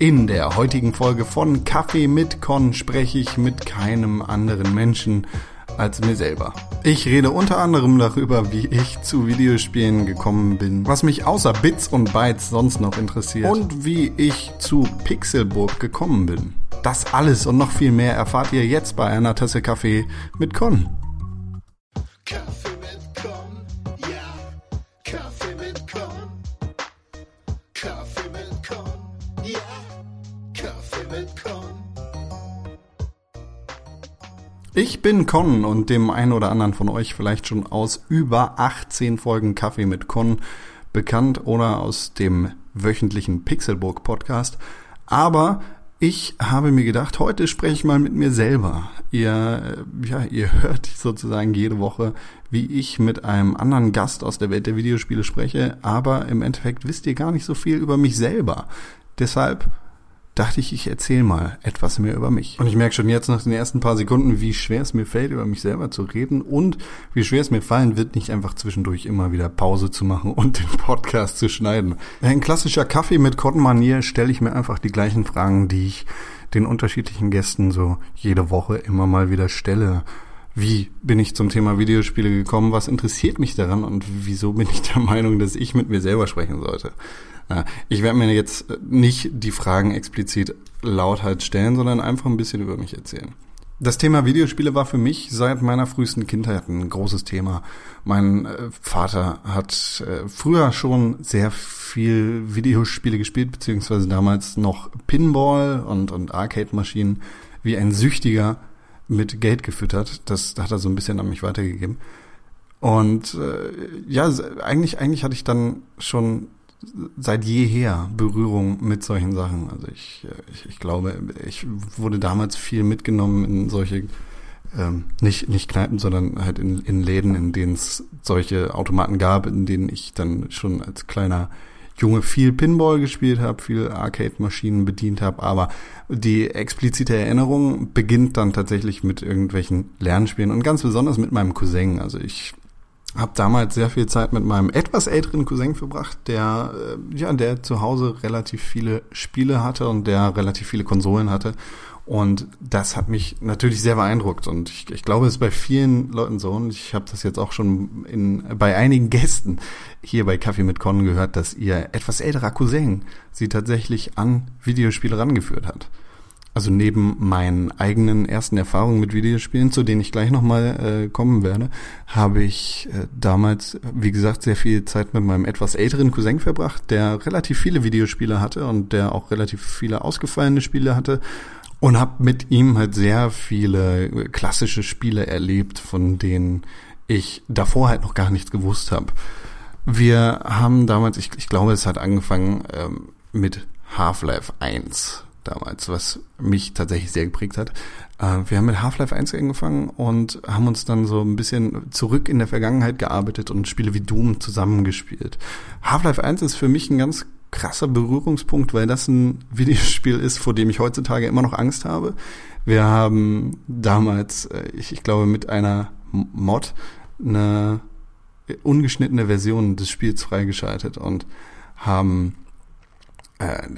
In der heutigen Folge von Kaffee mit Con spreche ich mit keinem anderen Menschen als mir selber. Ich rede unter anderem darüber, wie ich zu Videospielen gekommen bin, was mich außer Bits und Bytes sonst noch interessiert und wie ich zu Pixelburg gekommen bin. Das alles und noch viel mehr erfahrt ihr jetzt bei einer Tasse Kaffee mit Con. Con und dem einen oder anderen von euch vielleicht schon aus über 18 Folgen Kaffee mit Con bekannt oder aus dem wöchentlichen Pixelburg Podcast. Aber ich habe mir gedacht, heute spreche ich mal mit mir selber. Ihr, äh, ja, ihr hört sozusagen jede Woche, wie ich mit einem anderen Gast aus der Welt der Videospiele spreche, aber im Endeffekt wisst ihr gar nicht so viel über mich selber. Deshalb dachte ich, ich erzähle mal etwas mehr über mich. Und ich merke schon jetzt nach den ersten paar Sekunden, wie schwer es mir fällt, über mich selber zu reden und wie schwer es mir fallen wird, nicht einfach zwischendurch immer wieder Pause zu machen und den Podcast zu schneiden. Ein klassischer Kaffee mit Cotton-Manier stelle ich mir einfach die gleichen Fragen, die ich den unterschiedlichen Gästen so jede Woche immer mal wieder stelle. Wie bin ich zum Thema Videospiele gekommen? Was interessiert mich daran? Und wieso bin ich der Meinung, dass ich mit mir selber sprechen sollte? Ja, ich werde mir jetzt nicht die Fragen explizit lauthalt halt stellen, sondern einfach ein bisschen über mich erzählen. Das Thema Videospiele war für mich seit meiner frühesten Kindheit ein großes Thema. Mein äh, Vater hat äh, früher schon sehr viel Videospiele gespielt, beziehungsweise damals noch Pinball und, und Arcade-Maschinen wie ein Süchtiger mit Geld gefüttert. Das hat er so ein bisschen an mich weitergegeben. Und äh, ja, eigentlich, eigentlich hatte ich dann schon seit jeher Berührung mit solchen Sachen. Also ich, ich, ich glaube, ich wurde damals viel mitgenommen in solche, ähm, nicht, nicht Kneipen, sondern halt in, in Läden, in denen es solche Automaten gab, in denen ich dann schon als kleiner Junge viel Pinball gespielt habe, viel Arcade-Maschinen bedient habe, aber die explizite Erinnerung beginnt dann tatsächlich mit irgendwelchen Lernspielen und ganz besonders mit meinem Cousin. Also ich habe damals sehr viel Zeit mit meinem etwas älteren Cousin verbracht, der äh, ja, der zu Hause relativ viele Spiele hatte und der relativ viele Konsolen hatte und das hat mich natürlich sehr beeindruckt und ich, ich glaube, es ist bei vielen Leuten so und ich habe das jetzt auch schon in, bei einigen Gästen hier bei Kaffee mit Con gehört, dass ihr etwas älterer Cousin sie tatsächlich an Videospiele rangeführt hat. Also neben meinen eigenen ersten Erfahrungen mit Videospielen, zu denen ich gleich nochmal äh, kommen werde, habe ich äh, damals, wie gesagt, sehr viel Zeit mit meinem etwas älteren Cousin verbracht, der relativ viele Videospiele hatte und der auch relativ viele ausgefallene Spiele hatte und habe mit ihm halt sehr viele klassische Spiele erlebt, von denen ich davor halt noch gar nichts gewusst habe. Wir haben damals, ich, ich glaube, es hat angefangen ähm, mit Half-Life 1 damals, was mich tatsächlich sehr geprägt hat. Äh, wir haben mit Half-Life 1 angefangen und haben uns dann so ein bisschen zurück in der Vergangenheit gearbeitet und Spiele wie Doom zusammengespielt. Half-Life 1 ist für mich ein ganz krasser Berührungspunkt, weil das ein Videospiel ist, vor dem ich heutzutage immer noch Angst habe. Wir haben damals, äh, ich, ich glaube, mit einer Mod eine ungeschnittene Version des Spiels freigeschaltet und haben äh,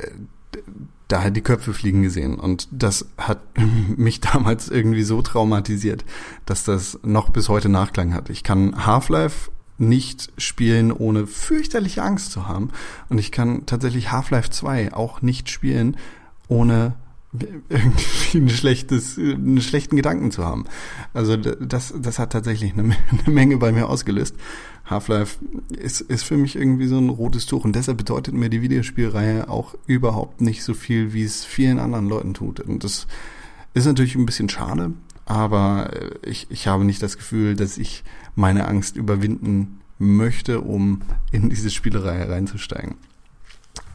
da halt die Köpfe fliegen gesehen. Und das hat mich damals irgendwie so traumatisiert, dass das noch bis heute Nachklang hat. Ich kann Half-Life nicht spielen, ohne fürchterliche Angst zu haben. Und ich kann tatsächlich Half-Life 2 auch nicht spielen, ohne irgendwie ein schlechtes, einen schlechten Gedanken zu haben. Also das, das hat tatsächlich eine, eine Menge bei mir ausgelöst. Half-Life ist, ist für mich irgendwie so ein rotes Tuch und deshalb bedeutet mir die Videospielreihe auch überhaupt nicht so viel, wie es vielen anderen Leuten tut. Und das ist natürlich ein bisschen schade, aber ich, ich habe nicht das Gefühl, dass ich meine Angst überwinden möchte, um in diese Spielereihe reinzusteigen.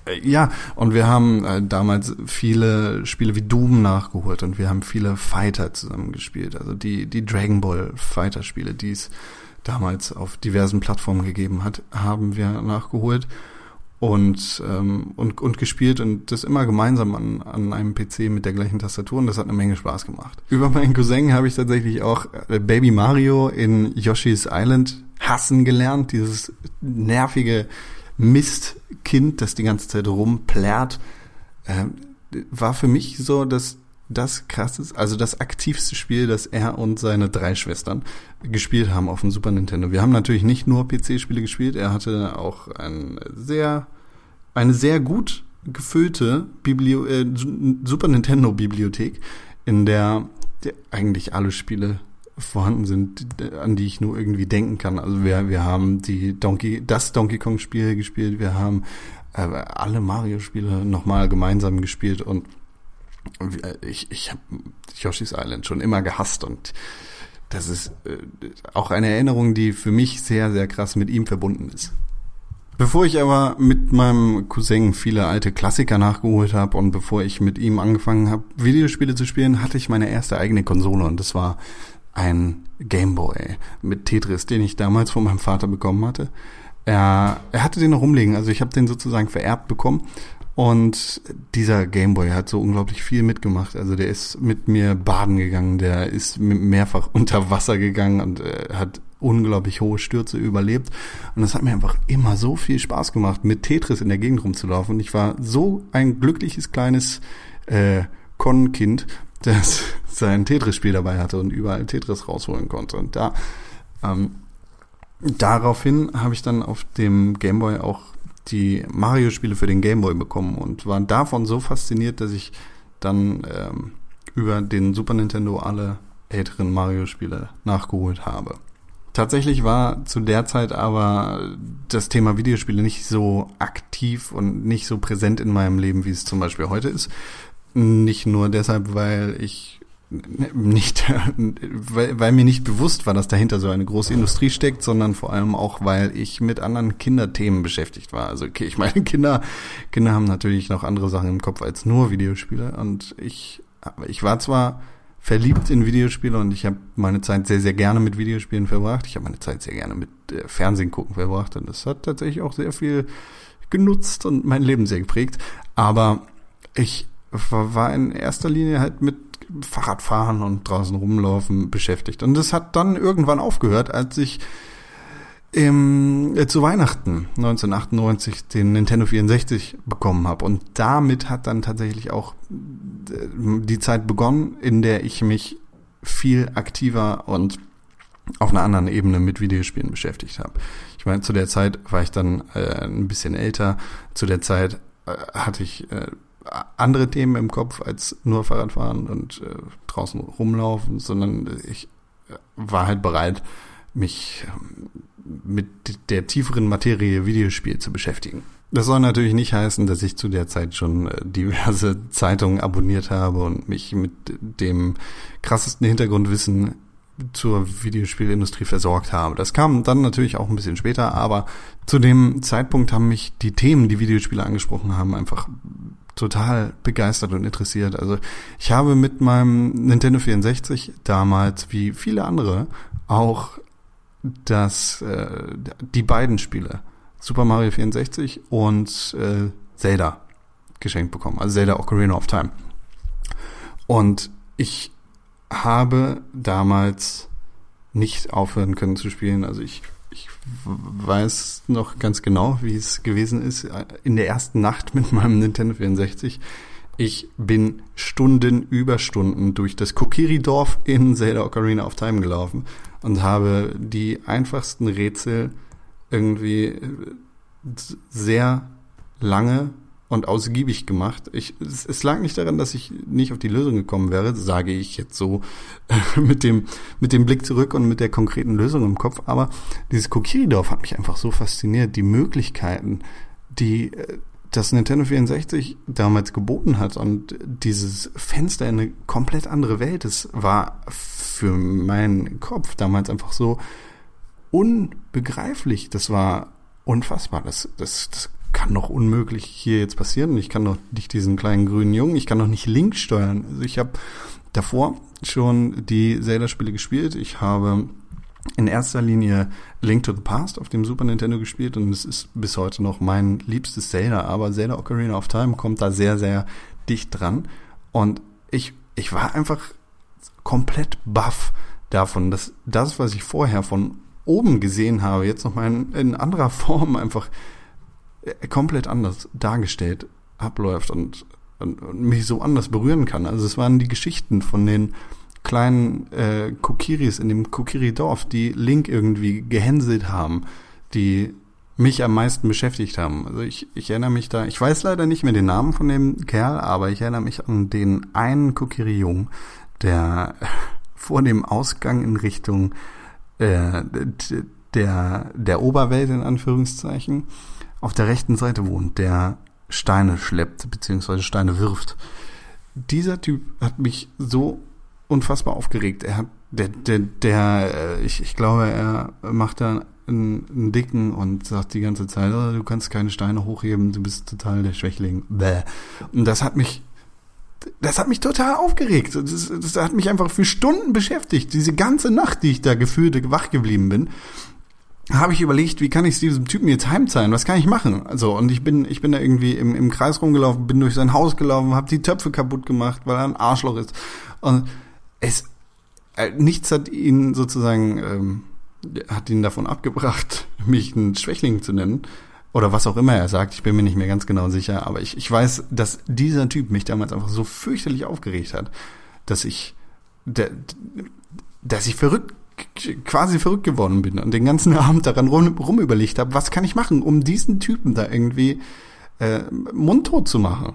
Äh, ja, und wir haben äh, damals viele Spiele wie Doom nachgeholt und wir haben viele Fighter zusammengespielt. Also die, die Dragon Ball Fighter Spiele, die es damals auf diversen Plattformen gegeben hat, haben wir nachgeholt und, ähm, und, und gespielt und das immer gemeinsam an, an einem PC mit der gleichen Tastatur und das hat eine Menge Spaß gemacht. Über meinen Cousin habe ich tatsächlich auch äh, Baby Mario in Yoshi's Island hassen gelernt, dieses nervige Mistkind, das die ganze Zeit rumplärrt. Ähm, war für mich so, dass das krasseste, also das aktivste Spiel, das er und seine drei Schwestern gespielt haben auf dem Super Nintendo. Wir haben natürlich nicht nur PC-Spiele gespielt, er hatte auch ein sehr, eine sehr gut gefüllte Biblio äh, Super Nintendo Bibliothek, in der, der eigentlich alle Spiele vorhanden sind, an die ich nur irgendwie denken kann. Also wir, wir haben die Donkey, das Donkey Kong Spiel gespielt, wir haben äh, alle Mario Spiele nochmal gemeinsam gespielt und ich, ich habe Yoshi's Island schon immer gehasst und das ist äh, auch eine Erinnerung, die für mich sehr, sehr krass mit ihm verbunden ist. Bevor ich aber mit meinem Cousin viele alte Klassiker nachgeholt habe und bevor ich mit ihm angefangen habe, Videospiele zu spielen, hatte ich meine erste eigene Konsole und das war ein Gameboy mit Tetris, den ich damals von meinem Vater bekommen hatte. Er, er hatte den noch rumliegen, also ich habe den sozusagen vererbt bekommen und dieser Gameboy hat so unglaublich viel mitgemacht. Also der ist mit mir baden gegangen, der ist mehrfach unter Wasser gegangen und äh, hat unglaublich hohe Stürze überlebt. Und das hat mir einfach immer so viel Spaß gemacht, mit Tetris in der Gegend rumzulaufen. Und ich war so ein glückliches kleines äh, Con-Kind, das sein Tetris-Spiel dabei hatte und überall Tetris rausholen konnte. Und da ähm, daraufhin habe ich dann auf dem Gameboy auch die Mario-Spiele für den Gameboy bekommen und war davon so fasziniert, dass ich dann ähm, über den Super Nintendo alle älteren Mario-Spiele nachgeholt habe. Tatsächlich war zu der Zeit aber das Thema Videospiele nicht so aktiv und nicht so präsent in meinem Leben, wie es zum Beispiel heute ist. Nicht nur deshalb, weil ich nicht, weil, weil mir nicht bewusst war, dass dahinter so eine große Industrie steckt, sondern vor allem auch, weil ich mit anderen Kinderthemen beschäftigt war. Also okay, ich meine, Kinder, Kinder haben natürlich noch andere Sachen im Kopf als nur Videospiele. Und ich, ich war zwar verliebt in Videospiele und ich habe meine Zeit sehr, sehr gerne mit Videospielen verbracht. Ich habe meine Zeit sehr gerne mit äh, Fernsehen gucken verbracht und das hat tatsächlich auch sehr viel genutzt und mein Leben sehr geprägt. Aber ich war in erster Linie halt mit Fahrradfahren und draußen rumlaufen beschäftigt. Und das hat dann irgendwann aufgehört, als ich im, äh, zu Weihnachten 1998 den Nintendo 64 bekommen habe. Und damit hat dann tatsächlich auch äh, die Zeit begonnen, in der ich mich viel aktiver und auf einer anderen Ebene mit Videospielen beschäftigt habe. Ich meine, zu der Zeit war ich dann äh, ein bisschen älter. Zu der Zeit äh, hatte ich äh, andere Themen im Kopf als nur Fahrradfahren und äh, draußen rumlaufen, sondern ich äh, war halt bereit, mich ähm, mit der tieferen Materie Videospiel zu beschäftigen. Das soll natürlich nicht heißen, dass ich zu der Zeit schon äh, diverse Zeitungen abonniert habe und mich mit dem krassesten Hintergrundwissen zur Videospielindustrie versorgt habe. Das kam dann natürlich auch ein bisschen später, aber zu dem Zeitpunkt haben mich die Themen, die Videospiele angesprochen haben, einfach total begeistert und interessiert. Also ich habe mit meinem Nintendo 64 damals, wie viele andere, auch das, äh, die beiden Spiele, Super Mario 64 und äh, Zelda, geschenkt bekommen. Also Zelda Ocarina of Time. Und ich habe damals nicht aufhören können zu spielen. Also ich ich weiß noch ganz genau, wie es gewesen ist in der ersten Nacht mit meinem Nintendo 64. Ich bin Stunden über Stunden durch das Kokiri-Dorf in Zelda Ocarina of Time gelaufen und habe die einfachsten Rätsel irgendwie sehr lange und ausgiebig gemacht. Ich, es, es, lag nicht daran, dass ich nicht auf die Lösung gekommen wäre, sage ich jetzt so mit dem mit dem Blick zurück und mit der konkreten Lösung im Kopf. Aber dieses Kokiri-Dorf hat mich einfach so fasziniert. Die Möglichkeiten, die äh, das Nintendo 64 damals geboten hat und dieses Fenster in eine komplett andere Welt, das war für meinen Kopf damals einfach so unbegreiflich. Das war unfassbar. Das, das, das kann doch unmöglich hier jetzt passieren. Ich kann doch nicht diesen kleinen grünen Jungen, ich kann doch nicht links steuern. Also ich habe davor schon die Zelda-Spiele gespielt. Ich habe in erster Linie Link to the Past auf dem Super Nintendo gespielt und es ist bis heute noch mein liebstes Zelda, aber Zelda Ocarina of Time kommt da sehr, sehr dicht dran. Und ich, ich war einfach komplett baff davon, dass das, was ich vorher von oben gesehen habe, jetzt noch mal in, in anderer Form einfach komplett anders dargestellt abläuft und und, und mich so anders berühren kann. Also es waren die Geschichten von den kleinen äh, Kokiris in dem Kokiri-Dorf, die Link irgendwie gehänselt haben, die mich am meisten beschäftigt haben. Also ich, ich erinnere mich da, ich weiß leider nicht mehr den Namen von dem Kerl, aber ich erinnere mich an den einen Kokiri-Jungen, der vor dem Ausgang in Richtung äh, der, der Oberwelt in Anführungszeichen auf der rechten Seite wohnt, der Steine schleppt, beziehungsweise Steine wirft. Dieser Typ hat mich so unfassbar aufgeregt. Er hat, der, der, der, äh, ich, ich glaube, er macht da einen, einen Dicken und sagt die ganze Zeit, oh, du kannst keine Steine hochheben, du bist total der Schwächling. Bäh. Und das hat mich, das hat mich total aufgeregt. Das, das hat mich einfach für Stunden beschäftigt. Diese ganze Nacht, die ich da gefühlt wach geblieben bin, habe ich überlegt, wie kann ich diesem Typen jetzt heimzahlen? Was kann ich machen? Also und ich bin ich bin da irgendwie im, im Kreis rumgelaufen, bin durch sein Haus gelaufen, habe die Töpfe kaputt gemacht, weil er ein Arschloch ist. Und es äh, nichts hat ihn sozusagen ähm, hat ihn davon abgebracht, mich einen Schwächling zu nennen oder was auch immer er sagt. Ich bin mir nicht mehr ganz genau sicher, aber ich ich weiß, dass dieser Typ mich damals einfach so fürchterlich aufgeregt hat, dass ich der, dass ich verrückt quasi verrückt geworden bin und den ganzen Abend daran rum, rum überlegt habe, was kann ich machen, um diesen Typen da irgendwie äh, mundtot zu machen.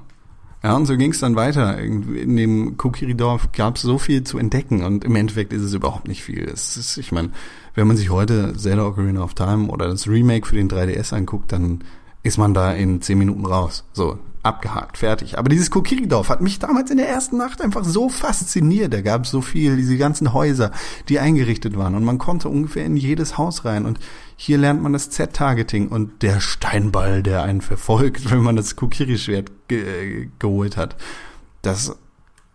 Ja, und so ging es dann weiter. In dem Kokiri-Dorf gab es so viel zu entdecken und im Endeffekt ist es überhaupt nicht viel. Es ist, ich meine, wenn man sich heute Zelda Ocarina of Time oder das Remake für den 3DS anguckt, dann ist man da in zehn Minuten raus. So, abgehakt, fertig. Aber dieses Kokiri-Dorf hat mich damals in der ersten Nacht einfach so fasziniert. Da gab es so viel, diese ganzen Häuser, die eingerichtet waren. Und man konnte ungefähr in jedes Haus rein. Und hier lernt man das Z-Targeting und der Steinball, der einen verfolgt, wenn man das Kokiri-Schwert ge äh, geholt hat. Das,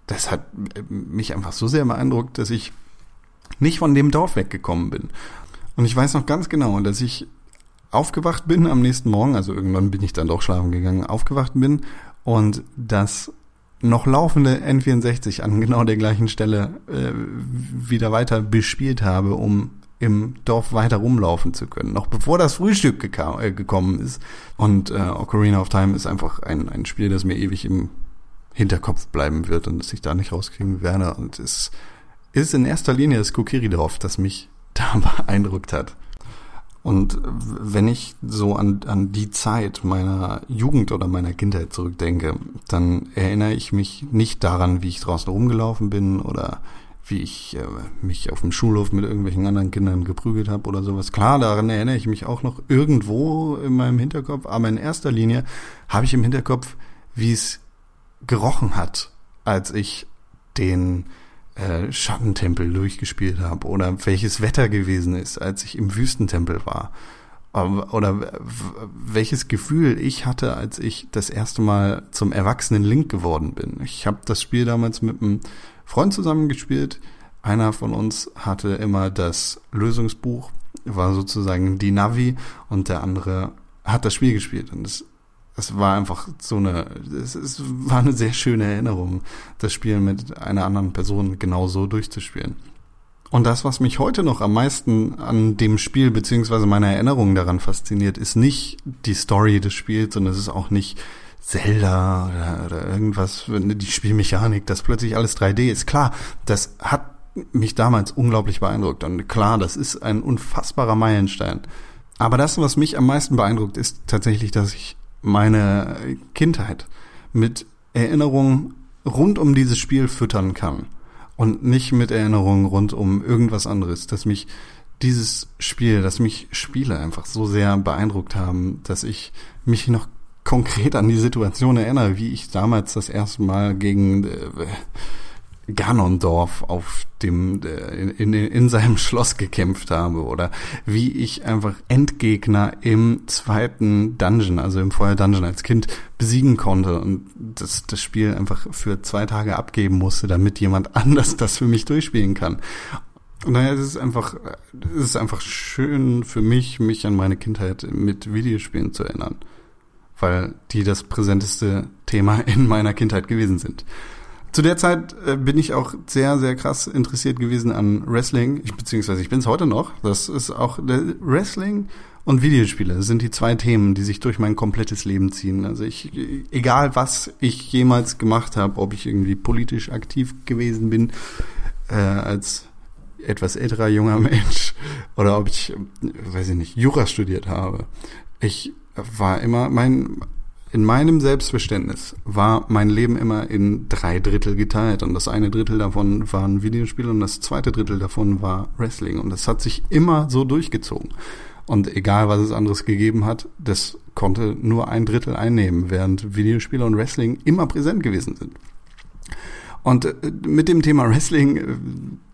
das hat mich einfach so sehr beeindruckt, dass ich nicht von dem Dorf weggekommen bin. Und ich weiß noch ganz genau, dass ich aufgewacht bin am nächsten Morgen, also irgendwann bin ich dann doch schlafen gegangen, aufgewacht bin und das noch laufende N64 an genau der gleichen Stelle äh, wieder weiter bespielt habe, um im Dorf weiter rumlaufen zu können, noch bevor das Frühstück äh, gekommen ist. Und äh, Ocarina of Time ist einfach ein, ein Spiel, das mir ewig im Hinterkopf bleiben wird und das ich da nicht rauskriegen werde. Und es ist in erster Linie das Kokiri-Dorf, das mich da beeindruckt hat. Und wenn ich so an, an die Zeit meiner Jugend oder meiner Kindheit zurückdenke, dann erinnere ich mich nicht daran, wie ich draußen rumgelaufen bin oder wie ich äh, mich auf dem Schulhof mit irgendwelchen anderen Kindern geprügelt habe oder sowas. Klar, daran erinnere ich mich auch noch irgendwo in meinem Hinterkopf, aber in erster Linie habe ich im Hinterkopf, wie es gerochen hat, als ich den äh, Schattentempel durchgespielt habe oder welches Wetter gewesen ist, als ich im Wüstentempel war. Oder welches Gefühl ich hatte, als ich das erste Mal zum erwachsenen Link geworden bin. Ich habe das Spiel damals mit einem Freund zusammengespielt. Einer von uns hatte immer das Lösungsbuch, war sozusagen die Navi und der andere hat das Spiel gespielt. Und das es war einfach so eine, es, es war eine sehr schöne Erinnerung, das Spiel mit einer anderen Person genau so durchzuspielen. Und das, was mich heute noch am meisten an dem Spiel beziehungsweise meiner Erinnerung daran fasziniert, ist nicht die Story des Spiels und es ist auch nicht Zelda oder, oder irgendwas, die Spielmechanik, dass plötzlich alles 3D ist. Klar, das hat mich damals unglaublich beeindruckt und klar, das ist ein unfassbarer Meilenstein. Aber das, was mich am meisten beeindruckt, ist tatsächlich, dass ich meine Kindheit mit Erinnerungen rund um dieses Spiel füttern kann und nicht mit Erinnerungen rund um irgendwas anderes, dass mich dieses Spiel, dass mich Spiele einfach so sehr beeindruckt haben, dass ich mich noch konkret an die Situation erinnere, wie ich damals das erste Mal gegen äh, Ganondorf auf dem äh, in, in, in seinem Schloss gekämpft habe oder wie ich einfach Endgegner im zweiten Dungeon, also im Feuer Dungeon als Kind besiegen konnte und das, das Spiel einfach für zwei Tage abgeben musste, damit jemand anders das für mich durchspielen kann. Und daher ist es einfach, es ist einfach schön für mich, mich an meine Kindheit mit Videospielen zu erinnern, weil die das präsenteste Thema in meiner Kindheit gewesen sind. Zu der Zeit äh, bin ich auch sehr, sehr krass interessiert gewesen an Wrestling, ich, beziehungsweise ich bin es heute noch. Das ist auch Wrestling und Videospiele sind die zwei Themen, die sich durch mein komplettes Leben ziehen. Also ich, egal was ich jemals gemacht habe, ob ich irgendwie politisch aktiv gewesen bin, äh, als etwas älterer junger Mensch oder ob ich, weiß ich nicht, Jura studiert habe. Ich war immer, mein, in meinem Selbstverständnis war mein Leben immer in drei Drittel geteilt und das eine Drittel davon waren Videospiele und das zweite Drittel davon war Wrestling und das hat sich immer so durchgezogen. Und egal, was es anderes gegeben hat, das konnte nur ein Drittel einnehmen, während Videospiele und Wrestling immer präsent gewesen sind. Und äh, mit dem Thema Wrestling äh,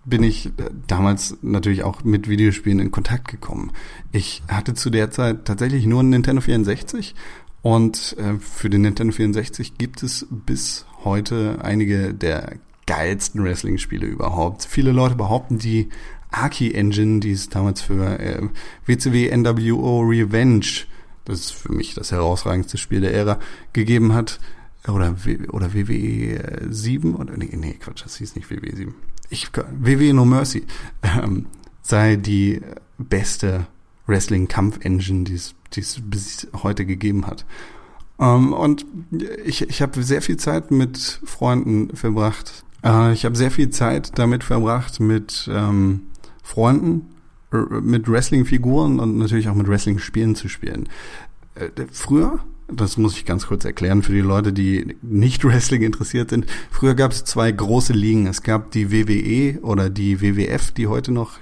bin ich äh, damals natürlich auch mit Videospielen in Kontakt gekommen. Ich hatte zu der Zeit tatsächlich nur einen Nintendo 64 und für den Nintendo 64 gibt es bis heute einige der geilsten Wrestling-Spiele überhaupt. Viele Leute behaupten, die Aki Engine, die es damals für äh, WCW NWO Revenge, das ist für mich das herausragendste Spiel der Ära, gegeben hat. Oder, oder WWE 7 oder nee, nee, Quatsch, das hieß nicht WWE 7. Ich, WWE No Mercy ähm, sei die beste Wrestling-Kampf-Engine, die es, die es bis heute gegeben hat. Ähm, und ich, ich habe sehr viel Zeit mit Freunden verbracht. Uh, ich habe sehr viel Zeit damit verbracht, mit ähm, Freunden mit Wrestling-Figuren und natürlich auch mit Wrestling-Spielen zu spielen. Äh, früher, das muss ich ganz kurz erklären für die Leute, die nicht Wrestling interessiert sind, früher gab es zwei große Ligen. Es gab die WWE oder die WWF, die heute noch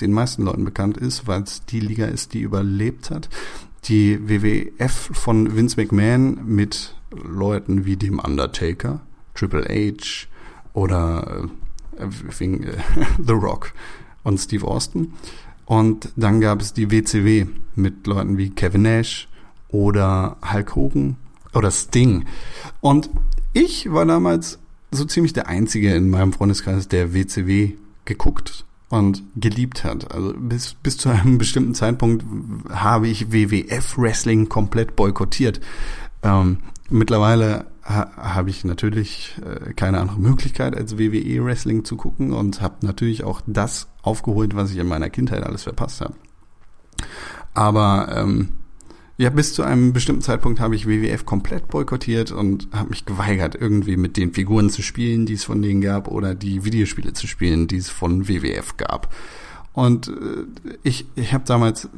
den meisten Leuten bekannt ist, weil es die Liga ist, die überlebt hat. Die WWF von Vince McMahon mit Leuten wie dem Undertaker, Triple H oder äh, The Rock und Steve Austin. Und dann gab es die WCW mit Leuten wie Kevin Nash oder Hulk Hogan oder Sting. Und ich war damals so ziemlich der Einzige in meinem Freundeskreis, der WCW geguckt und geliebt hat. Also bis, bis zu einem bestimmten Zeitpunkt habe ich WWF Wrestling komplett boykottiert. Ähm, mittlerweile ha habe ich natürlich äh, keine andere Möglichkeit als WWE Wrestling zu gucken und habe natürlich auch das aufgeholt, was ich in meiner Kindheit alles verpasst habe. Aber ähm, ja, bis zu einem bestimmten Zeitpunkt habe ich WWF komplett boykottiert und habe mich geweigert, irgendwie mit den Figuren zu spielen, die es von denen gab, oder die Videospiele zu spielen, die es von WWF gab. Und äh, ich, ich habe damals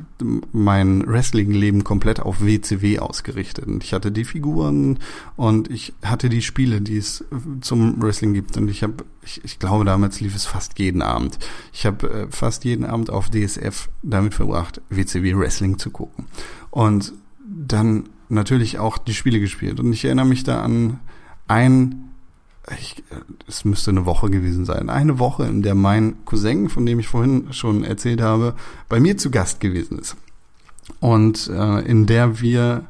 mein Wrestling-Leben komplett auf WCW ausgerichtet. Und ich hatte die Figuren und ich hatte die Spiele, die es zum Wrestling gibt. Und ich habe, ich, ich glaube, damals lief es fast jeden Abend. Ich habe äh, fast jeden Abend auf DSF damit verbracht, WCW Wrestling zu gucken. Und dann natürlich auch die Spiele gespielt. Und ich erinnere mich da an ein ich, es müsste eine Woche gewesen sein. Eine Woche, in der mein Cousin, von dem ich vorhin schon erzählt habe, bei mir zu Gast gewesen ist. Und äh, in der wir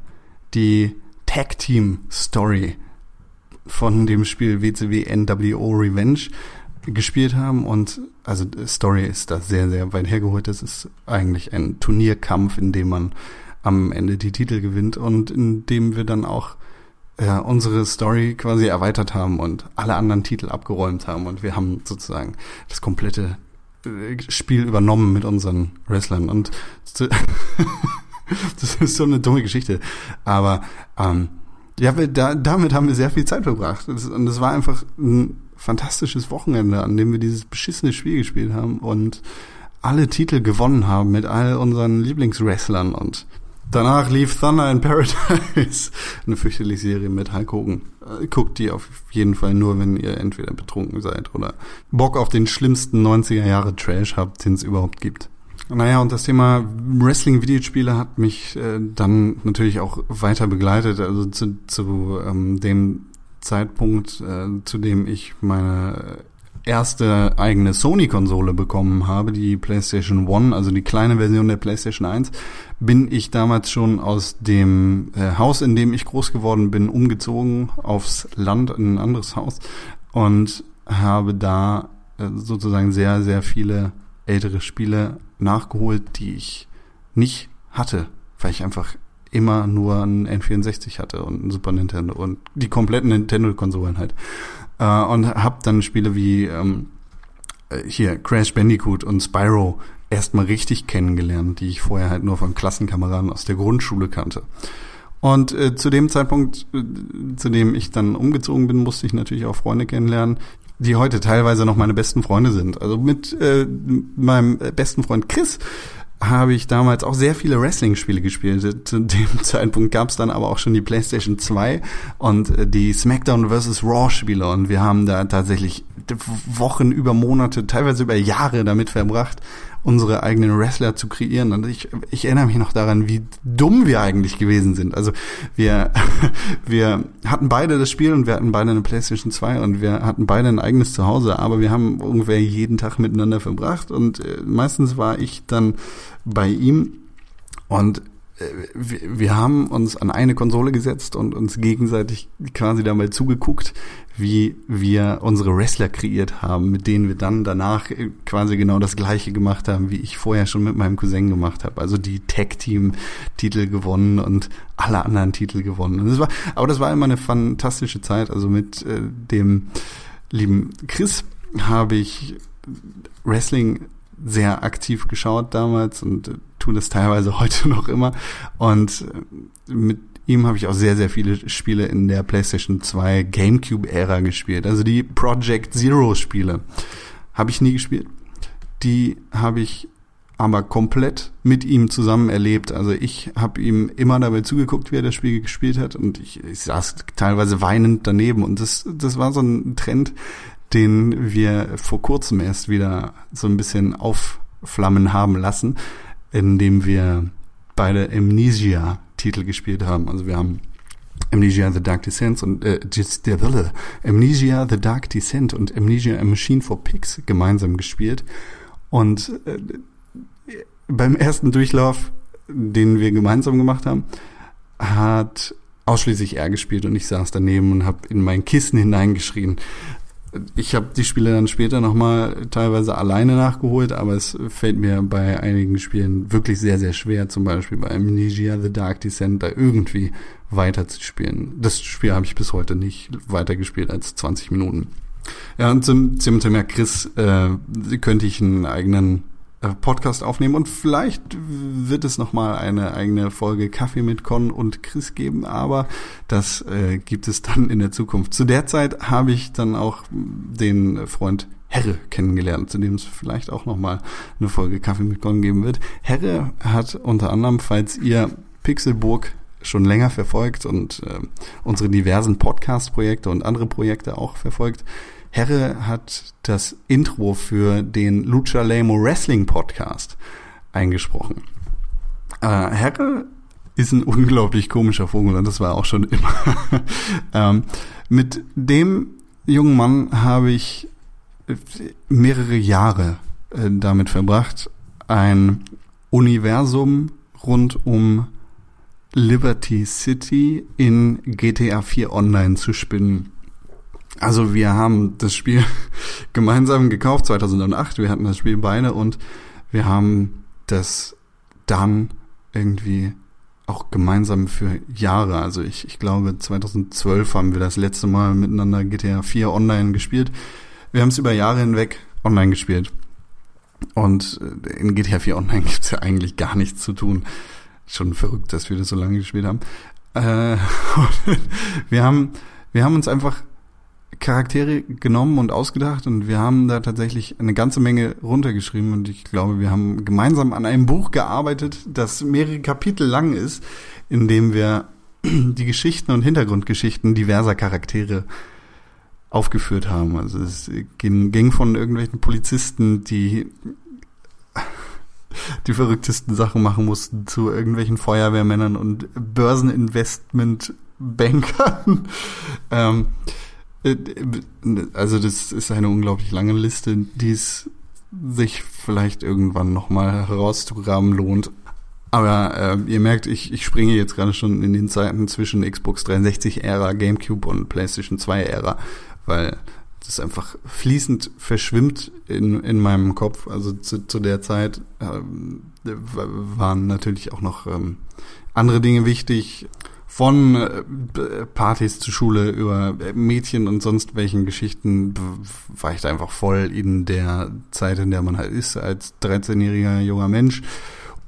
die Tag Team Story von dem Spiel WCW NWO Revenge gespielt haben und also Story ist da sehr, sehr weit hergeholt. Das ist eigentlich ein Turnierkampf, in dem man am Ende die Titel gewinnt und in dem wir dann auch äh, unsere Story quasi erweitert haben und alle anderen Titel abgeräumt haben und wir haben sozusagen das komplette äh, Spiel übernommen mit unseren Wrestlern und das ist so eine dumme Geschichte, aber ähm, ja, wir, da, damit haben wir sehr viel Zeit verbracht. Und es war einfach ein fantastisches Wochenende, an dem wir dieses beschissene Spiel gespielt haben und alle Titel gewonnen haben mit all unseren Lieblingswrestlern und Danach lief Thunder in Paradise, eine fürchterliche Serie mit Hulk Hogan. Äh, guckt die auf jeden Fall nur, wenn ihr entweder betrunken seid oder Bock auf den schlimmsten 90er Jahre Trash habt, den es überhaupt gibt. Naja, und das Thema Wrestling-Videospiele hat mich äh, dann natürlich auch weiter begleitet. Also zu, zu ähm, dem Zeitpunkt, äh, zu dem ich meine erste eigene Sony-Konsole bekommen habe, die PlayStation One, also die kleine Version der PlayStation 1, bin ich damals schon aus dem äh, Haus, in dem ich groß geworden bin, umgezogen aufs Land in ein anderes Haus und habe da äh, sozusagen sehr, sehr viele ältere Spiele nachgeholt, die ich nicht hatte, weil ich einfach immer nur ein N64 hatte und ein Super Nintendo und die kompletten Nintendo-Konsolen halt. Äh, und habe dann Spiele wie ähm, äh, hier Crash Bandicoot und Spyro erstmal richtig kennengelernt, die ich vorher halt nur von Klassenkameraden aus der Grundschule kannte. Und äh, zu dem Zeitpunkt, äh, zu dem ich dann umgezogen bin, musste ich natürlich auch Freunde kennenlernen, die heute teilweise noch meine besten Freunde sind. Also mit äh, meinem besten Freund Chris habe ich damals auch sehr viele Wrestling-Spiele gespielt. Zu dem Zeitpunkt gab es dann aber auch schon die PlayStation 2 und äh, die SmackDown vs. Raw-Spiele und wir haben da tatsächlich Wochen über Monate, teilweise über Jahre damit verbracht, unsere eigenen Wrestler zu kreieren. Und ich, ich erinnere mich noch daran, wie dumm wir eigentlich gewesen sind. Also wir, wir hatten beide das Spiel und wir hatten beide eine PlayStation 2 und wir hatten beide ein eigenes Zuhause, aber wir haben ungefähr jeden Tag miteinander verbracht und äh, meistens war ich dann bei ihm und wir, haben uns an eine Konsole gesetzt und uns gegenseitig quasi dabei zugeguckt, wie wir unsere Wrestler kreiert haben, mit denen wir dann danach quasi genau das gleiche gemacht haben, wie ich vorher schon mit meinem Cousin gemacht habe. Also die Tag-Team-Titel gewonnen und alle anderen Titel gewonnen. Und das war, aber das war immer eine fantastische Zeit. Also mit äh, dem lieben Chris habe ich Wrestling sehr aktiv geschaut damals und tue das teilweise heute noch immer. Und äh, mit ihm habe ich auch sehr, sehr viele Spiele in der PlayStation 2 GameCube-Ära gespielt. Also die Project Zero-Spiele habe ich nie gespielt. Die habe ich aber komplett mit ihm zusammen erlebt. Also ich habe ihm immer dabei zugeguckt, wie er das Spiel gespielt hat und ich, ich saß teilweise weinend daneben und das, das war so ein Trend, den wir vor kurzem erst wieder so ein bisschen aufflammen haben lassen in wir beide Amnesia-Titel gespielt haben. Also wir haben Amnesia The Dark Descent und äh, Amnesia The Dark Descent und Amnesia A Machine for Pigs gemeinsam gespielt. Und äh, beim ersten Durchlauf, den wir gemeinsam gemacht haben, hat ausschließlich er gespielt und ich saß daneben und habe in mein Kissen hineingeschrien ich habe die Spiele dann später nochmal teilweise alleine nachgeholt, aber es fällt mir bei einigen Spielen wirklich sehr, sehr schwer, zum Beispiel bei Amnesia The Dark Descent, da irgendwie weiterzuspielen. Das Spiel habe ich bis heute nicht weitergespielt als 20 Minuten. Ja, und zum, zum Thema Chris äh, könnte ich einen eigenen Podcast aufnehmen und vielleicht wird es nochmal eine eigene Folge Kaffee mit Con und Chris geben, aber das äh, gibt es dann in der Zukunft. Zu der Zeit habe ich dann auch den Freund Herre kennengelernt, zu dem es vielleicht auch nochmal eine Folge Kaffee mit Con geben wird. Herre hat unter anderem, falls ihr Pixelburg schon länger verfolgt und äh, unsere diversen Podcast-Projekte und andere Projekte auch verfolgt, Herre hat das Intro für den Lucha Lemo Wrestling Podcast eingesprochen. Äh, Herre ist ein unglaublich komischer Vogel und das war auch schon immer. ähm, mit dem jungen Mann habe ich mehrere Jahre äh, damit verbracht, ein Universum rund um Liberty City in GTA 4 Online zu spinnen. Also wir haben das Spiel gemeinsam gekauft 2008. Wir hatten das Spiel beide und wir haben das dann irgendwie auch gemeinsam für Jahre. Also ich, ich glaube 2012 haben wir das letzte Mal miteinander GTA 4 online gespielt. Wir haben es über Jahre hinweg online gespielt. Und äh, in GTA 4 Online gibt's ja eigentlich gar nichts zu tun. Schon verrückt, dass wir das so lange gespielt haben. Äh, wir haben, wir haben uns einfach Charaktere genommen und ausgedacht und wir haben da tatsächlich eine ganze Menge runtergeschrieben und ich glaube, wir haben gemeinsam an einem Buch gearbeitet, das mehrere Kapitel lang ist, in dem wir die Geschichten und Hintergrundgeschichten diverser Charaktere aufgeführt haben. Also es ging, ging von irgendwelchen Polizisten, die die verrücktesten Sachen machen mussten, zu irgendwelchen Feuerwehrmännern und Börseninvestmentbankern. ähm, äh, also das ist eine unglaublich lange Liste, die es sich vielleicht irgendwann nochmal herauszugraben lohnt. Aber äh, ihr merkt, ich, ich springe jetzt gerade schon in den Zeiten zwischen Xbox 360-Ära, GameCube und PlayStation 2-Ära, weil das einfach fließend verschwimmt in, in meinem Kopf. Also zu, zu der Zeit ähm, waren natürlich auch noch ähm, andere Dinge wichtig Von äh, Partys zur Schule über Mädchen und sonst welchen Geschichten war ich da einfach voll in der Zeit, in der man halt ist, als 13-jähriger junger Mensch.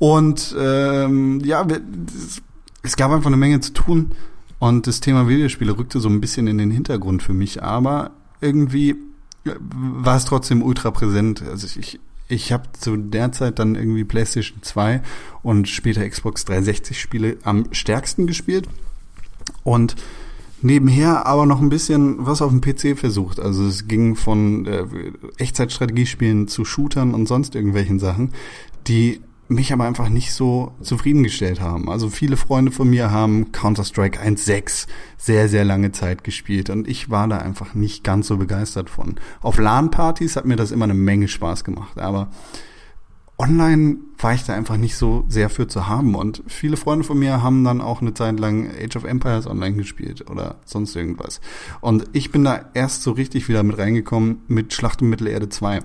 Und ähm, ja, es gab einfach eine Menge zu tun und das Thema Videospiele rückte so ein bisschen in den Hintergrund für mich, aber irgendwie war es trotzdem ultra präsent. Also ich, ich habe zu der Zeit dann irgendwie PlayStation 2 und später Xbox 360 Spiele am stärksten gespielt und nebenher aber noch ein bisschen was auf dem PC versucht. Also es ging von äh, Echtzeitstrategiespielen zu Shootern und sonst irgendwelchen Sachen, die mich aber einfach nicht so zufriedengestellt haben. Also viele Freunde von mir haben Counter-Strike 1.6 sehr, sehr lange Zeit gespielt und ich war da einfach nicht ganz so begeistert von. Auf LAN-Partys hat mir das immer eine Menge Spaß gemacht, aber online war ich da einfach nicht so sehr für zu haben und viele Freunde von mir haben dann auch eine Zeit lang Age of Empires online gespielt oder sonst irgendwas. Und ich bin da erst so richtig wieder mit reingekommen mit Schlacht um Mittelerde 2.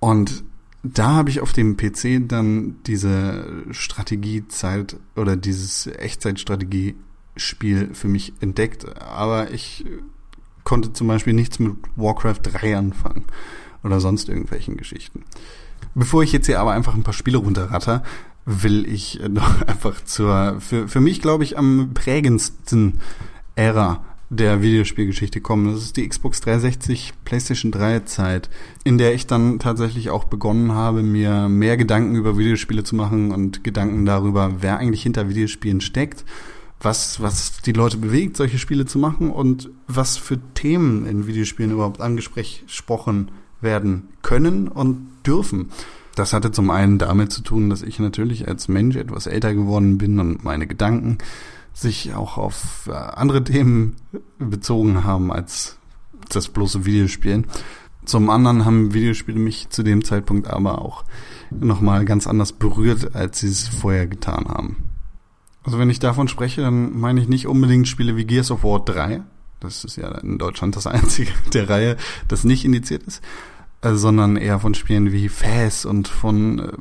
Und da habe ich auf dem PC dann diese Strategiezeit oder dieses Echtzeitstrategiespiel für mich entdeckt. Aber ich konnte zum Beispiel nichts mit Warcraft 3 anfangen oder sonst irgendwelchen Geschichten. Bevor ich jetzt hier aber einfach ein paar Spiele runterratter, will ich noch einfach zur, für, für mich glaube ich am prägendsten Ära der Videospielgeschichte kommen. Das ist die Xbox 360, PlayStation 3 Zeit, in der ich dann tatsächlich auch begonnen habe, mir mehr Gedanken über Videospiele zu machen und Gedanken darüber, wer eigentlich hinter Videospielen steckt, was, was die Leute bewegt, solche Spiele zu machen und was für Themen in Videospielen überhaupt angesprochen werden können und dürfen. Das hatte zum einen damit zu tun, dass ich natürlich als Mensch etwas älter geworden bin und meine Gedanken sich auch auf äh, andere Themen bezogen haben als das bloße Videospielen. Zum anderen haben Videospiele mich zu dem Zeitpunkt aber auch nochmal ganz anders berührt, als sie es vorher getan haben. Also wenn ich davon spreche, dann meine ich nicht unbedingt Spiele wie Gears of War 3. Das ist ja in Deutschland das einzige der Reihe, das nicht indiziert ist. Äh, sondern eher von Spielen wie Faz und von, äh,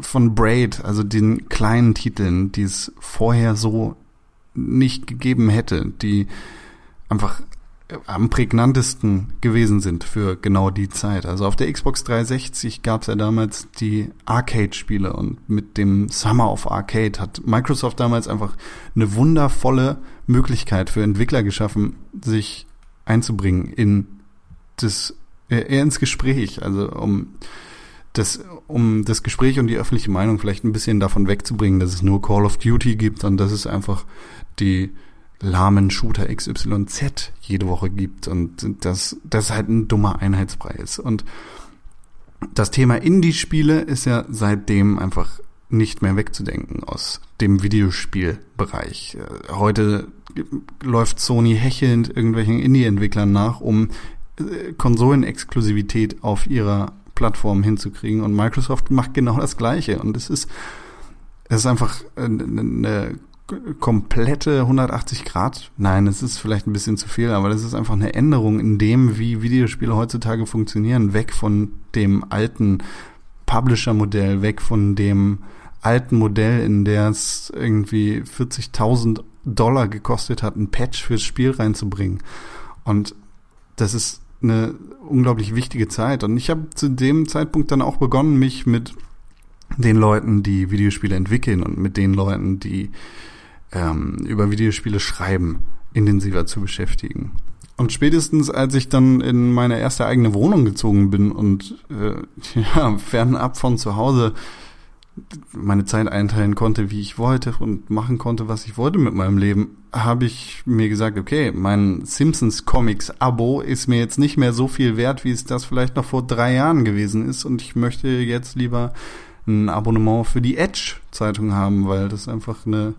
von Braid, also den kleinen Titeln, die es vorher so nicht gegeben hätte, die einfach am prägnantesten gewesen sind für genau die Zeit. Also auf der Xbox 360 gab es ja damals die Arcade-Spiele und mit dem Summer of Arcade hat Microsoft damals einfach eine wundervolle Möglichkeit für Entwickler geschaffen, sich einzubringen in das eher ins Gespräch, also um das, um das Gespräch und die öffentliche Meinung vielleicht ein bisschen davon wegzubringen, dass es nur Call of Duty gibt und dass es einfach die lahmen Shooter XYZ jede Woche gibt und dass das halt ein dummer Einheitsbrei ist. Und das Thema Indie-Spiele ist ja seitdem einfach nicht mehr wegzudenken aus dem Videospielbereich. Heute läuft Sony hechelnd irgendwelchen Indie-Entwicklern nach, um äh, Konsolenexklusivität auf ihrer Plattform hinzukriegen und Microsoft macht genau das Gleiche und es ist es ist einfach eine komplette 180 Grad. Nein, es ist vielleicht ein bisschen zu viel, aber das ist einfach eine Änderung in dem, wie Videospiele heutzutage funktionieren, weg von dem alten Publisher-Modell, weg von dem alten Modell, in der es irgendwie 40.000 Dollar gekostet hat, ein Patch fürs Spiel reinzubringen. Und das ist eine unglaublich wichtige Zeit. Und ich habe zu dem Zeitpunkt dann auch begonnen, mich mit den Leuten, die Videospiele entwickeln und mit den Leuten, die ähm, über Videospiele schreiben, intensiver zu beschäftigen. Und spätestens als ich dann in meine erste eigene Wohnung gezogen bin und äh, ja, fernab von zu Hause meine Zeit einteilen konnte, wie ich wollte und machen konnte, was ich wollte mit meinem Leben, habe ich mir gesagt, okay, mein Simpsons Comics Abo ist mir jetzt nicht mehr so viel wert, wie es das vielleicht noch vor drei Jahren gewesen ist und ich möchte jetzt lieber ein Abonnement für die Edge Zeitung haben, weil das einfach eine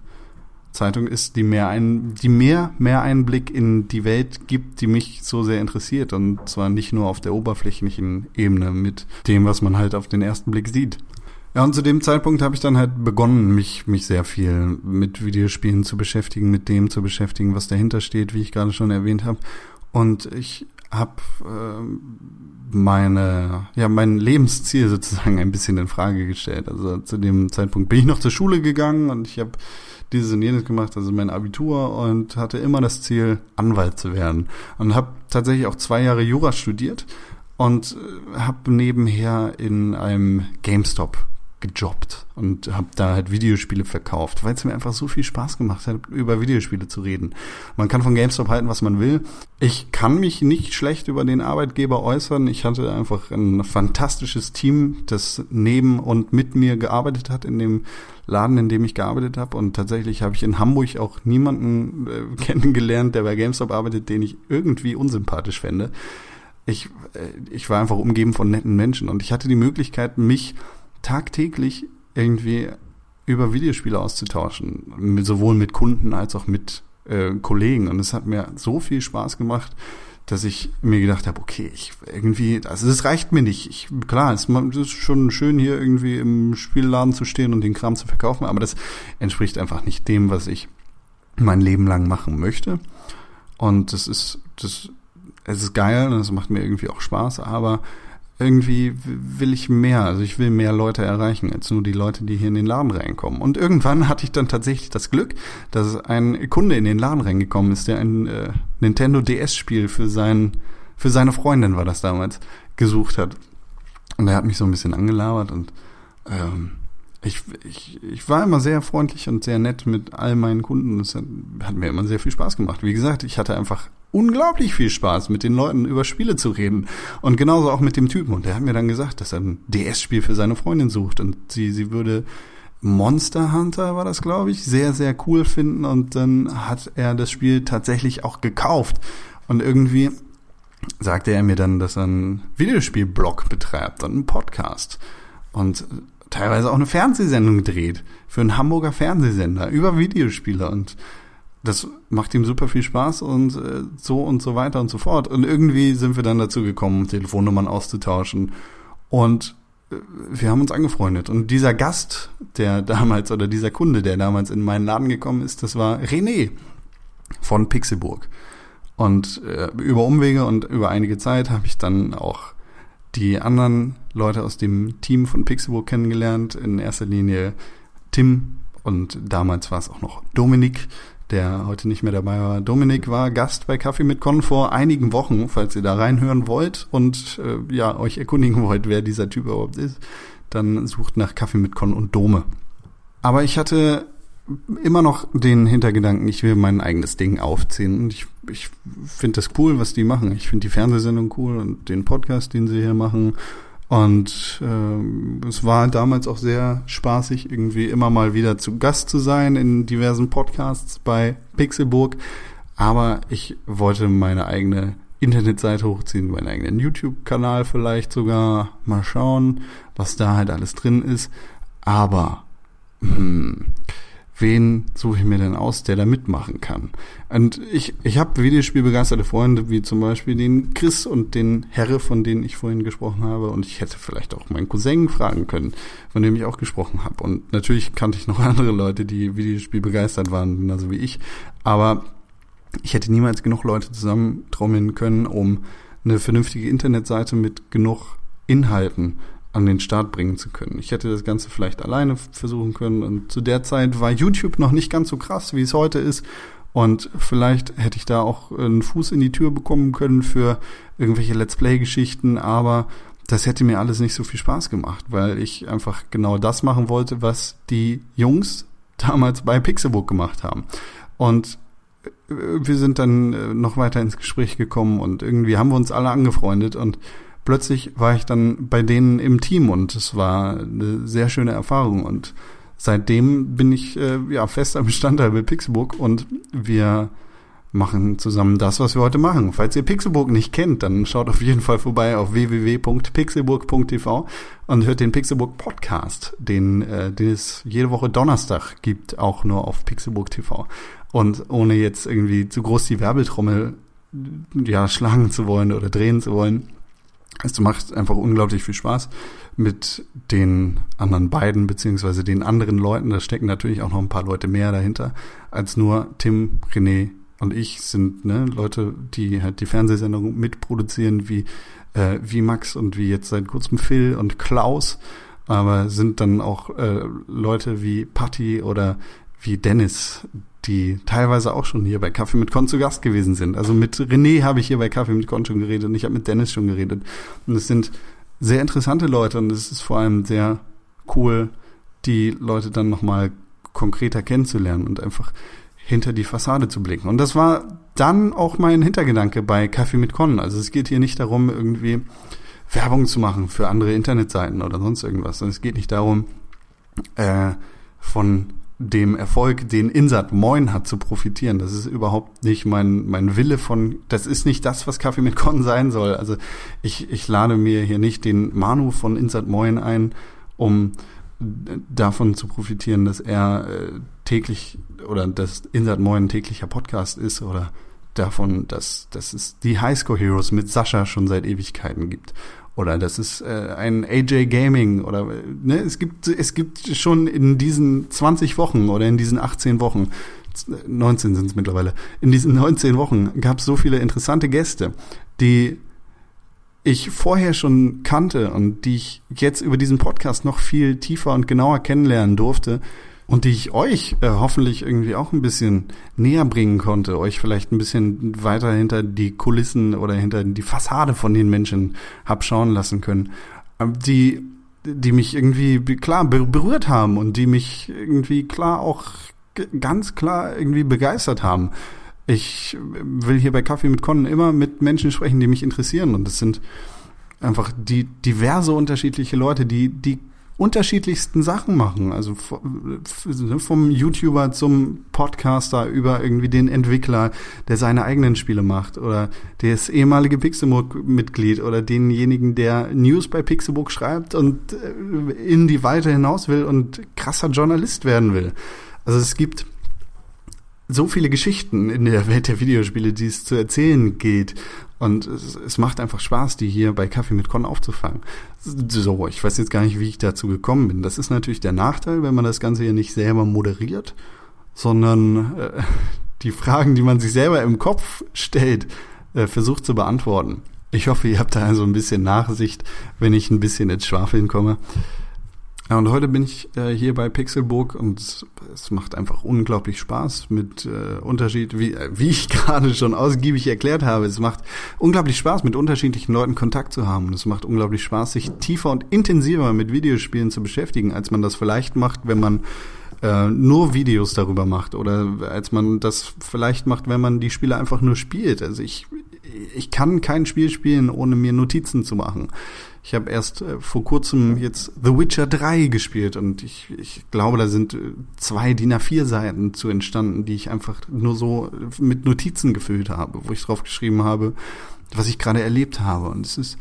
Zeitung ist, die mehr ein, die mehr, mehr Einblick in die Welt gibt, die mich so sehr interessiert und zwar nicht nur auf der oberflächlichen Ebene mit dem, was man halt auf den ersten Blick sieht. Ja, und zu dem Zeitpunkt habe ich dann halt begonnen, mich, mich sehr viel mit Videospielen zu beschäftigen, mit dem zu beschäftigen, was dahinter steht, wie ich gerade schon erwähnt habe. Und ich habe äh, meine, ja, mein Lebensziel sozusagen ein bisschen in Frage gestellt. Also zu dem Zeitpunkt bin ich noch zur Schule gegangen und ich habe dieses und jenes gemacht, also mein Abitur und hatte immer das Ziel, Anwalt zu werden. Und habe tatsächlich auch zwei Jahre Jura studiert und äh, habe nebenher in einem GameStop gejobbt und habe da halt Videospiele verkauft, weil es mir einfach so viel Spaß gemacht hat, über Videospiele zu reden. Man kann von GameStop halten, was man will. Ich kann mich nicht schlecht über den Arbeitgeber äußern. Ich hatte einfach ein fantastisches Team, das neben und mit mir gearbeitet hat in dem Laden, in dem ich gearbeitet habe. Und tatsächlich habe ich in Hamburg auch niemanden äh, kennengelernt, der bei GameStop arbeitet, den ich irgendwie unsympathisch fände. Ich, äh, ich war einfach umgeben von netten Menschen und ich hatte die Möglichkeit, mich tagtäglich irgendwie über Videospiele auszutauschen, sowohl mit Kunden als auch mit äh, Kollegen. Und es hat mir so viel Spaß gemacht, dass ich mir gedacht habe, okay, ich irgendwie, also das reicht mir nicht. Ich, klar, es ist schon schön hier irgendwie im Spielladen zu stehen und den Kram zu verkaufen, aber das entspricht einfach nicht dem, was ich mein Leben lang machen möchte. Und das ist, das, es ist geil und es macht mir irgendwie auch Spaß, aber irgendwie will ich mehr, also ich will mehr Leute erreichen als nur die Leute, die hier in den Laden reinkommen. Und irgendwann hatte ich dann tatsächlich das Glück, dass ein Kunde in den Laden reingekommen ist, der ein äh, Nintendo DS-Spiel für sein, für seine Freundin war das damals, gesucht hat. Und er hat mich so ein bisschen angelabert und ähm, ich, ich, ich war immer sehr freundlich und sehr nett mit all meinen Kunden. Das hat, hat mir immer sehr viel Spaß gemacht. Wie gesagt, ich hatte einfach unglaublich viel Spaß, mit den Leuten über Spiele zu reden. Und genauso auch mit dem Typen. Und der hat mir dann gesagt, dass er ein DS-Spiel für seine Freundin sucht. Und sie, sie würde Monster Hunter war das, glaube ich, sehr, sehr cool finden. Und dann hat er das Spiel tatsächlich auch gekauft. Und irgendwie sagte er mir dann, dass er einen Videospielblog betreibt und einen Podcast. Und teilweise auch eine Fernsehsendung dreht. Für einen Hamburger Fernsehsender über Videospiele. Und das macht ihm super viel Spaß und äh, so und so weiter und so fort. Und irgendwie sind wir dann dazu gekommen, Telefonnummern auszutauschen. Und äh, wir haben uns angefreundet. Und dieser Gast, der damals, oder dieser Kunde, der damals in meinen Laden gekommen ist, das war René von Pixelburg. Und äh, über Umwege und über einige Zeit habe ich dann auch die anderen Leute aus dem Team von Pixelburg kennengelernt. In erster Linie Tim und damals war es auch noch Dominik, der heute nicht mehr dabei war. Dominik war Gast bei Kaffee mit Con vor einigen Wochen, falls ihr da reinhören wollt und äh, ja, euch erkundigen wollt, wer dieser Typ überhaupt ist, dann sucht nach Kaffee mit Con und Dome. Aber ich hatte immer noch den Hintergedanken, ich will mein eigenes Ding aufziehen. Und ich, ich finde das cool, was die machen. Ich finde die Fernsehsendung cool und den Podcast, den sie hier machen. Und äh, es war damals auch sehr spaßig, irgendwie immer mal wieder zu Gast zu sein in diversen Podcasts bei Pixelburg. Aber ich wollte meine eigene Internetseite hochziehen, meinen eigenen YouTube-Kanal vielleicht sogar. Mal schauen, was da halt alles drin ist. Aber hm, wen suche ich mir denn aus, der da mitmachen kann? Und ich, ich habe Videospielbegeisterte Freunde, wie zum Beispiel den Chris und den Herre, von denen ich vorhin gesprochen habe. Und ich hätte vielleicht auch meinen Cousin fragen können, von dem ich auch gesprochen habe. Und natürlich kannte ich noch andere Leute, die Videospiel begeistert waren, genauso wie ich. Aber ich hätte niemals genug Leute zusammentrommeln können, um eine vernünftige Internetseite mit genug Inhalten an den Start bringen zu können. Ich hätte das Ganze vielleicht alleine versuchen können und zu der Zeit war YouTube noch nicht ganz so krass, wie es heute ist. Und vielleicht hätte ich da auch einen Fuß in die Tür bekommen können für irgendwelche Let's Play-Geschichten, aber das hätte mir alles nicht so viel Spaß gemacht, weil ich einfach genau das machen wollte, was die Jungs damals bei Pixelbook gemacht haben. Und äh, wir sind dann äh, noch weiter ins Gespräch gekommen und irgendwie haben wir uns alle angefreundet und plötzlich war ich dann bei denen im Team und es war eine sehr schöne Erfahrung und seitdem bin ich äh, ja fester Bestandteil bei Pixelbook und wir machen zusammen das, was wir heute machen. Falls ihr Pixelburg nicht kennt, dann schaut auf jeden Fall vorbei auf www.pixelburg.tv und hört den Pixelburg Podcast, den, äh, den es jede Woche Donnerstag gibt, auch nur auf Pixelburg TV. Und ohne jetzt irgendwie zu groß die Werbetrommel ja schlagen zu wollen oder drehen zu wollen, es macht einfach unglaublich viel Spaß mit den anderen beiden, beziehungsweise den anderen Leuten. Da stecken natürlich auch noch ein paar Leute mehr dahinter, als nur Tim, René und ich sind ne, Leute, die halt die Fernsehsendung mitproduzieren, wie, äh, wie Max und wie jetzt seit kurzem Phil und Klaus, aber sind dann auch äh, Leute wie Patty oder wie Dennis, die teilweise auch schon hier bei Kaffee mit Con zu Gast gewesen sind. Also mit René habe ich hier bei Kaffee mit Con schon geredet und ich habe mit Dennis schon geredet. Und es sind sehr interessante Leute und es ist vor allem sehr cool, die Leute dann nochmal konkreter kennenzulernen und einfach hinter die Fassade zu blicken. Und das war dann auch mein Hintergedanke bei Kaffee mit Con. Also es geht hier nicht darum, irgendwie Werbung zu machen für andere Internetseiten oder sonst irgendwas. Und es geht nicht darum, äh, von dem Erfolg, den Insat Moin hat, zu profitieren. Das ist überhaupt nicht mein, mein Wille von, das ist nicht das, was Kaffee mit Con sein soll. Also ich, ich lade mir hier nicht den Manu von Insat Moin ein, um davon zu profitieren, dass er äh, täglich oder dass Insat Moin täglicher Podcast ist oder davon, dass, dass es die Highscore Heroes mit Sascha schon seit Ewigkeiten gibt oder das ist äh, ein AJ Gaming oder ne, es gibt es gibt schon in diesen 20 Wochen oder in diesen 18 Wochen 19 sind es mittlerweile. In diesen 19 Wochen gab es so viele interessante Gäste, die ich vorher schon kannte und die ich jetzt über diesen Podcast noch viel tiefer und genauer kennenlernen durfte, und die ich euch äh, hoffentlich irgendwie auch ein bisschen näher bringen konnte, euch vielleicht ein bisschen weiter hinter die Kulissen oder hinter die Fassade von den Menschen hab schauen lassen können, ähm, die die mich irgendwie klar berührt haben und die mich irgendwie klar auch ganz klar irgendwie begeistert haben. Ich will hier bei Kaffee mit Con immer mit Menschen sprechen, die mich interessieren und es sind einfach die diverse unterschiedliche Leute, die die unterschiedlichsten Sachen machen. Also vom YouTuber zum Podcaster über irgendwie den Entwickler, der seine eigenen Spiele macht oder das ehemalige Pixelbook-Mitglied oder denjenigen, der News bei Pixelbook schreibt und äh, in die Weite hinaus will und krasser Journalist werden will. Also es gibt so viele Geschichten in der Welt der Videospiele, die es zu erzählen geht. Und es, es, macht einfach Spaß, die hier bei Kaffee mit Con aufzufangen. So, ich weiß jetzt gar nicht, wie ich dazu gekommen bin. Das ist natürlich der Nachteil, wenn man das Ganze hier nicht selber moderiert, sondern äh, die Fragen, die man sich selber im Kopf stellt, äh, versucht zu beantworten. Ich hoffe, ihr habt da also ein bisschen Nachsicht, wenn ich ein bisschen ins Schwafeln komme. Ja, und heute bin ich äh, hier bei Pixelburg und es macht einfach unglaublich Spaß mit äh, Unterschied, wie, äh, wie ich gerade schon ausgiebig erklärt habe. Es macht unglaublich Spaß, mit unterschiedlichen Leuten Kontakt zu haben. Und es macht unglaublich Spaß, sich tiefer und intensiver mit Videospielen zu beschäftigen, als man das vielleicht macht, wenn man äh, nur Videos darüber macht oder als man das vielleicht macht, wenn man die Spiele einfach nur spielt. Also ich, ich kann kein Spiel spielen, ohne mir Notizen zu machen. Ich habe erst äh, vor kurzem jetzt The Witcher 3 gespielt und ich, ich glaube, da sind äh, zwei DIN A4 Seiten zu entstanden, die ich einfach nur so mit Notizen gefüllt habe, wo ich drauf geschrieben habe, was ich gerade erlebt habe. Und es ist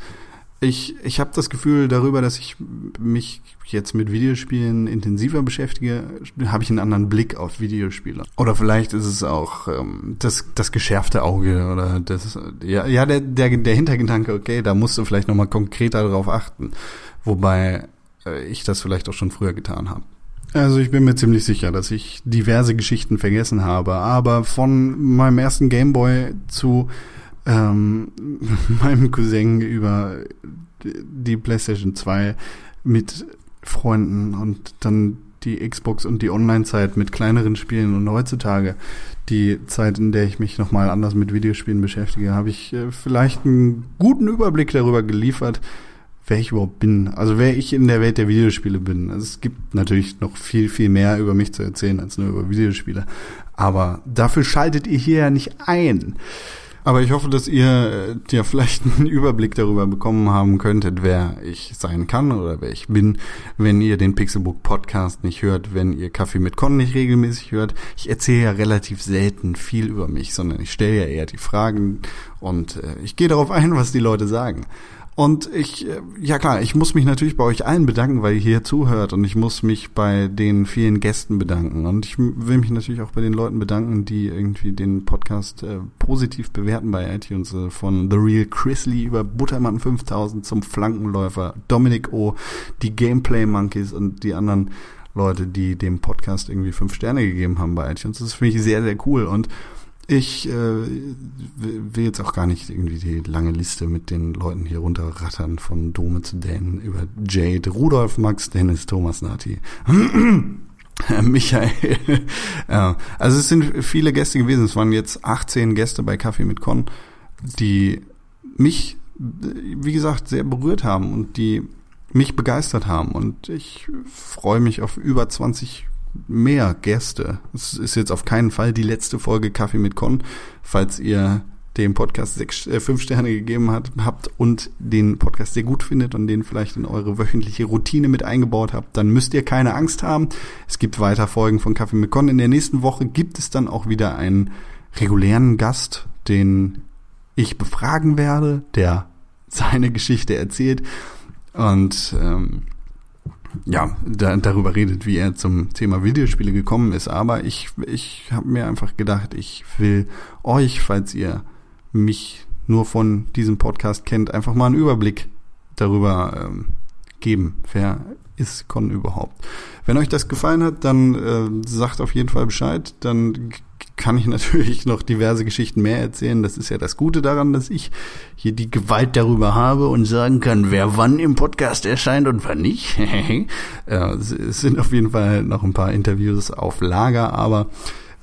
ich, ich habe das Gefühl, darüber, dass ich mich jetzt mit Videospielen intensiver beschäftige, habe ich einen anderen Blick auf Videospiele. Oder vielleicht ist es auch ähm, das, das geschärfte Auge oder das, ja, ja der, der, der Hintergedanke, okay, da musst du vielleicht nochmal konkreter darauf achten. Wobei äh, ich das vielleicht auch schon früher getan habe. Also ich bin mir ziemlich sicher, dass ich diverse Geschichten vergessen habe, aber von meinem ersten Gameboy zu ähm, meinem Cousin über die PlayStation 2 mit Freunden und dann die Xbox und die Online-Zeit mit kleineren Spielen und heutzutage die Zeit, in der ich mich nochmal anders mit Videospielen beschäftige, habe ich äh, vielleicht einen guten Überblick darüber geliefert, wer ich überhaupt bin. Also wer ich in der Welt der Videospiele bin. Also es gibt natürlich noch viel, viel mehr über mich zu erzählen als nur über Videospiele. Aber dafür schaltet ihr hier ja nicht ein. Aber ich hoffe, dass ihr äh, ja vielleicht einen Überblick darüber bekommen haben könntet, wer ich sein kann oder wer ich bin, wenn ihr den Pixelbook Podcast nicht hört, wenn ihr Kaffee mit Con nicht regelmäßig hört. Ich erzähle ja relativ selten viel über mich, sondern ich stelle ja eher die Fragen und äh, ich gehe darauf ein, was die Leute sagen. Und ich, äh, ja klar, ich muss mich natürlich bei euch allen bedanken, weil ihr hier zuhört und ich muss mich bei den vielen Gästen bedanken. Und ich will mich natürlich auch bei den Leuten bedanken, die irgendwie den Podcast äh, positiv bewerten bei iTunes. Äh, von The Real Chrisley über Buttermann 5000 zum Flankenläufer, Dominic O, die Gameplay Monkeys und die anderen Leute, die dem Podcast irgendwie fünf Sterne gegeben haben bei iTunes. Das finde ich sehr, sehr cool. Und Ich äh, will jetzt auch gar nicht irgendwie die lange Liste mit den Leuten hier runterrattern, von Dome zu Dan über Jade, Rudolf, Max, Dennis, Thomas, Nati. Michael. ja, also es sind viele Gäste gewesen. Es waren jetzt 18 Gäste bei Kaffee mit Con, die mich, wie gesagt, sehr berührt haben und die mich begeistert haben. Und ich freue mich auf über 20 mehr Gäste. Es ist jetzt auf keinen Fall die letzte Folge Kaffee mit Con. Falls ihr dem Podcast sechs, äh, fünf Sterne gegeben hat, habt und den Podcast sehr gut findet und den vielleicht in eure wöchentliche Routine mit eingebaut habt, dann müsst ihr keine Angst haben. Es gibt weiter Folgen von Kaffee mit Con. In der nächsten Woche gibt es dann auch wieder einen regulären Gast, den ich befragen werde, der seine Geschichte erzählt und ähm, ja, da, darüber redet, wie er zum Thema Videospiele gekommen ist. Aber ich, ich habe mir einfach gedacht, ich will euch, falls ihr mich nur von diesem Podcast kennt, einfach mal einen Überblick darüber ähm, geben. Wer ist Con überhaupt? Wenn euch das gefallen hat, dann äh, sagt auf jeden Fall Bescheid. Dann kann ich natürlich noch diverse Geschichten mehr erzählen. Das ist ja das Gute daran, dass ich hier die Gewalt darüber habe und sagen kann, wer wann im Podcast erscheint und wann nicht. es sind auf jeden Fall noch ein paar Interviews auf Lager, aber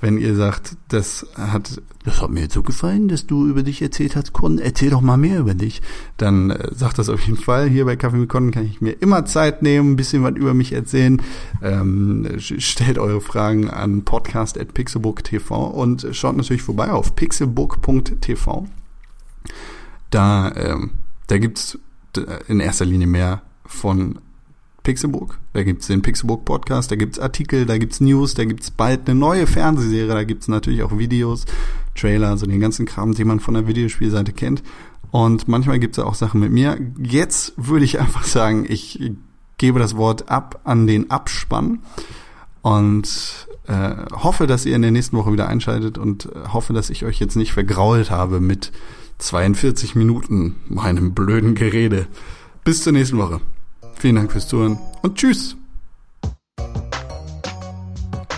wenn ihr sagt, das hat, das hat mir jetzt so gefallen, dass du über dich erzählt hast, Con, erzähl doch mal mehr über dich, dann äh, sagt das auf jeden Fall. Hier bei Kaffee mit Con kann ich mir immer Zeit nehmen, ein bisschen was über mich erzählen. Ähm, stellt eure Fragen an podcast.pixelbook.tv und schaut natürlich vorbei auf pixelbook.tv. Da, ähm, da gibt's in erster Linie mehr von Pixelbook. Da gibt's den Pixelbook Podcast, da gibt's Artikel, da gibt's News, da gibt's bald eine neue Fernsehserie, da gibt's natürlich auch Videos, Trailer, so den ganzen Kram, den man von der Videospielseite kennt. Und manchmal gibt's auch Sachen mit mir. Jetzt würde ich einfach sagen, ich gebe das Wort ab an den Abspann und äh, hoffe, dass ihr in der nächsten Woche wieder einschaltet und äh, hoffe, dass ich euch jetzt nicht vergrault habe mit 42 Minuten meinem blöden Gerede. Bis zur nächsten Woche. Vielen Dank fürs Zuhören und tschüss.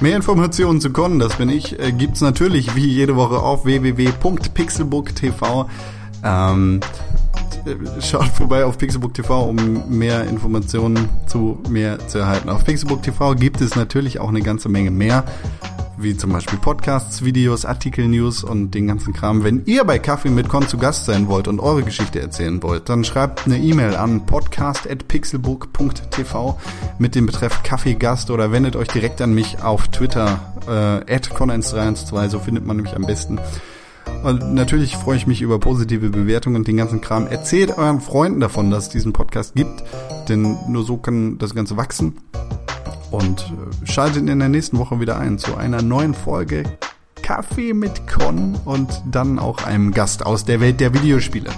Mehr Informationen zu Con, das bin ich, äh, gibt's natürlich wie jede Woche auf www.pixelbook.tv. Ähm, schaut vorbei auf Pixelbook TV, um mehr Informationen zu mir zu erhalten. Auf Pixelbook TV gibt es natürlich auch eine ganze Menge mehr wie zum Beispiel Podcasts, Videos, Artikel, News und den ganzen Kram. Wenn ihr bei Kaffee mit Con zu Gast sein wollt und eure Geschichte erzählen wollt, dann schreibt eine E-Mail an podcast.pixelbook.tv mit dem Betreff Kaffeegast oder wendet euch direkt an mich auf Twitter äh, at con1312, so findet man mich am besten. Und natürlich freue ich mich über positive Bewertungen und den ganzen Kram. Erzählt euren Freunden davon, dass es diesen Podcast gibt, denn nur so kann das Ganze wachsen und äh, schaltet in der nächsten Woche wieder ein zu einer neuen Folge Kaffee mit Con und dann auch einem Gast aus der Welt der Videospiele.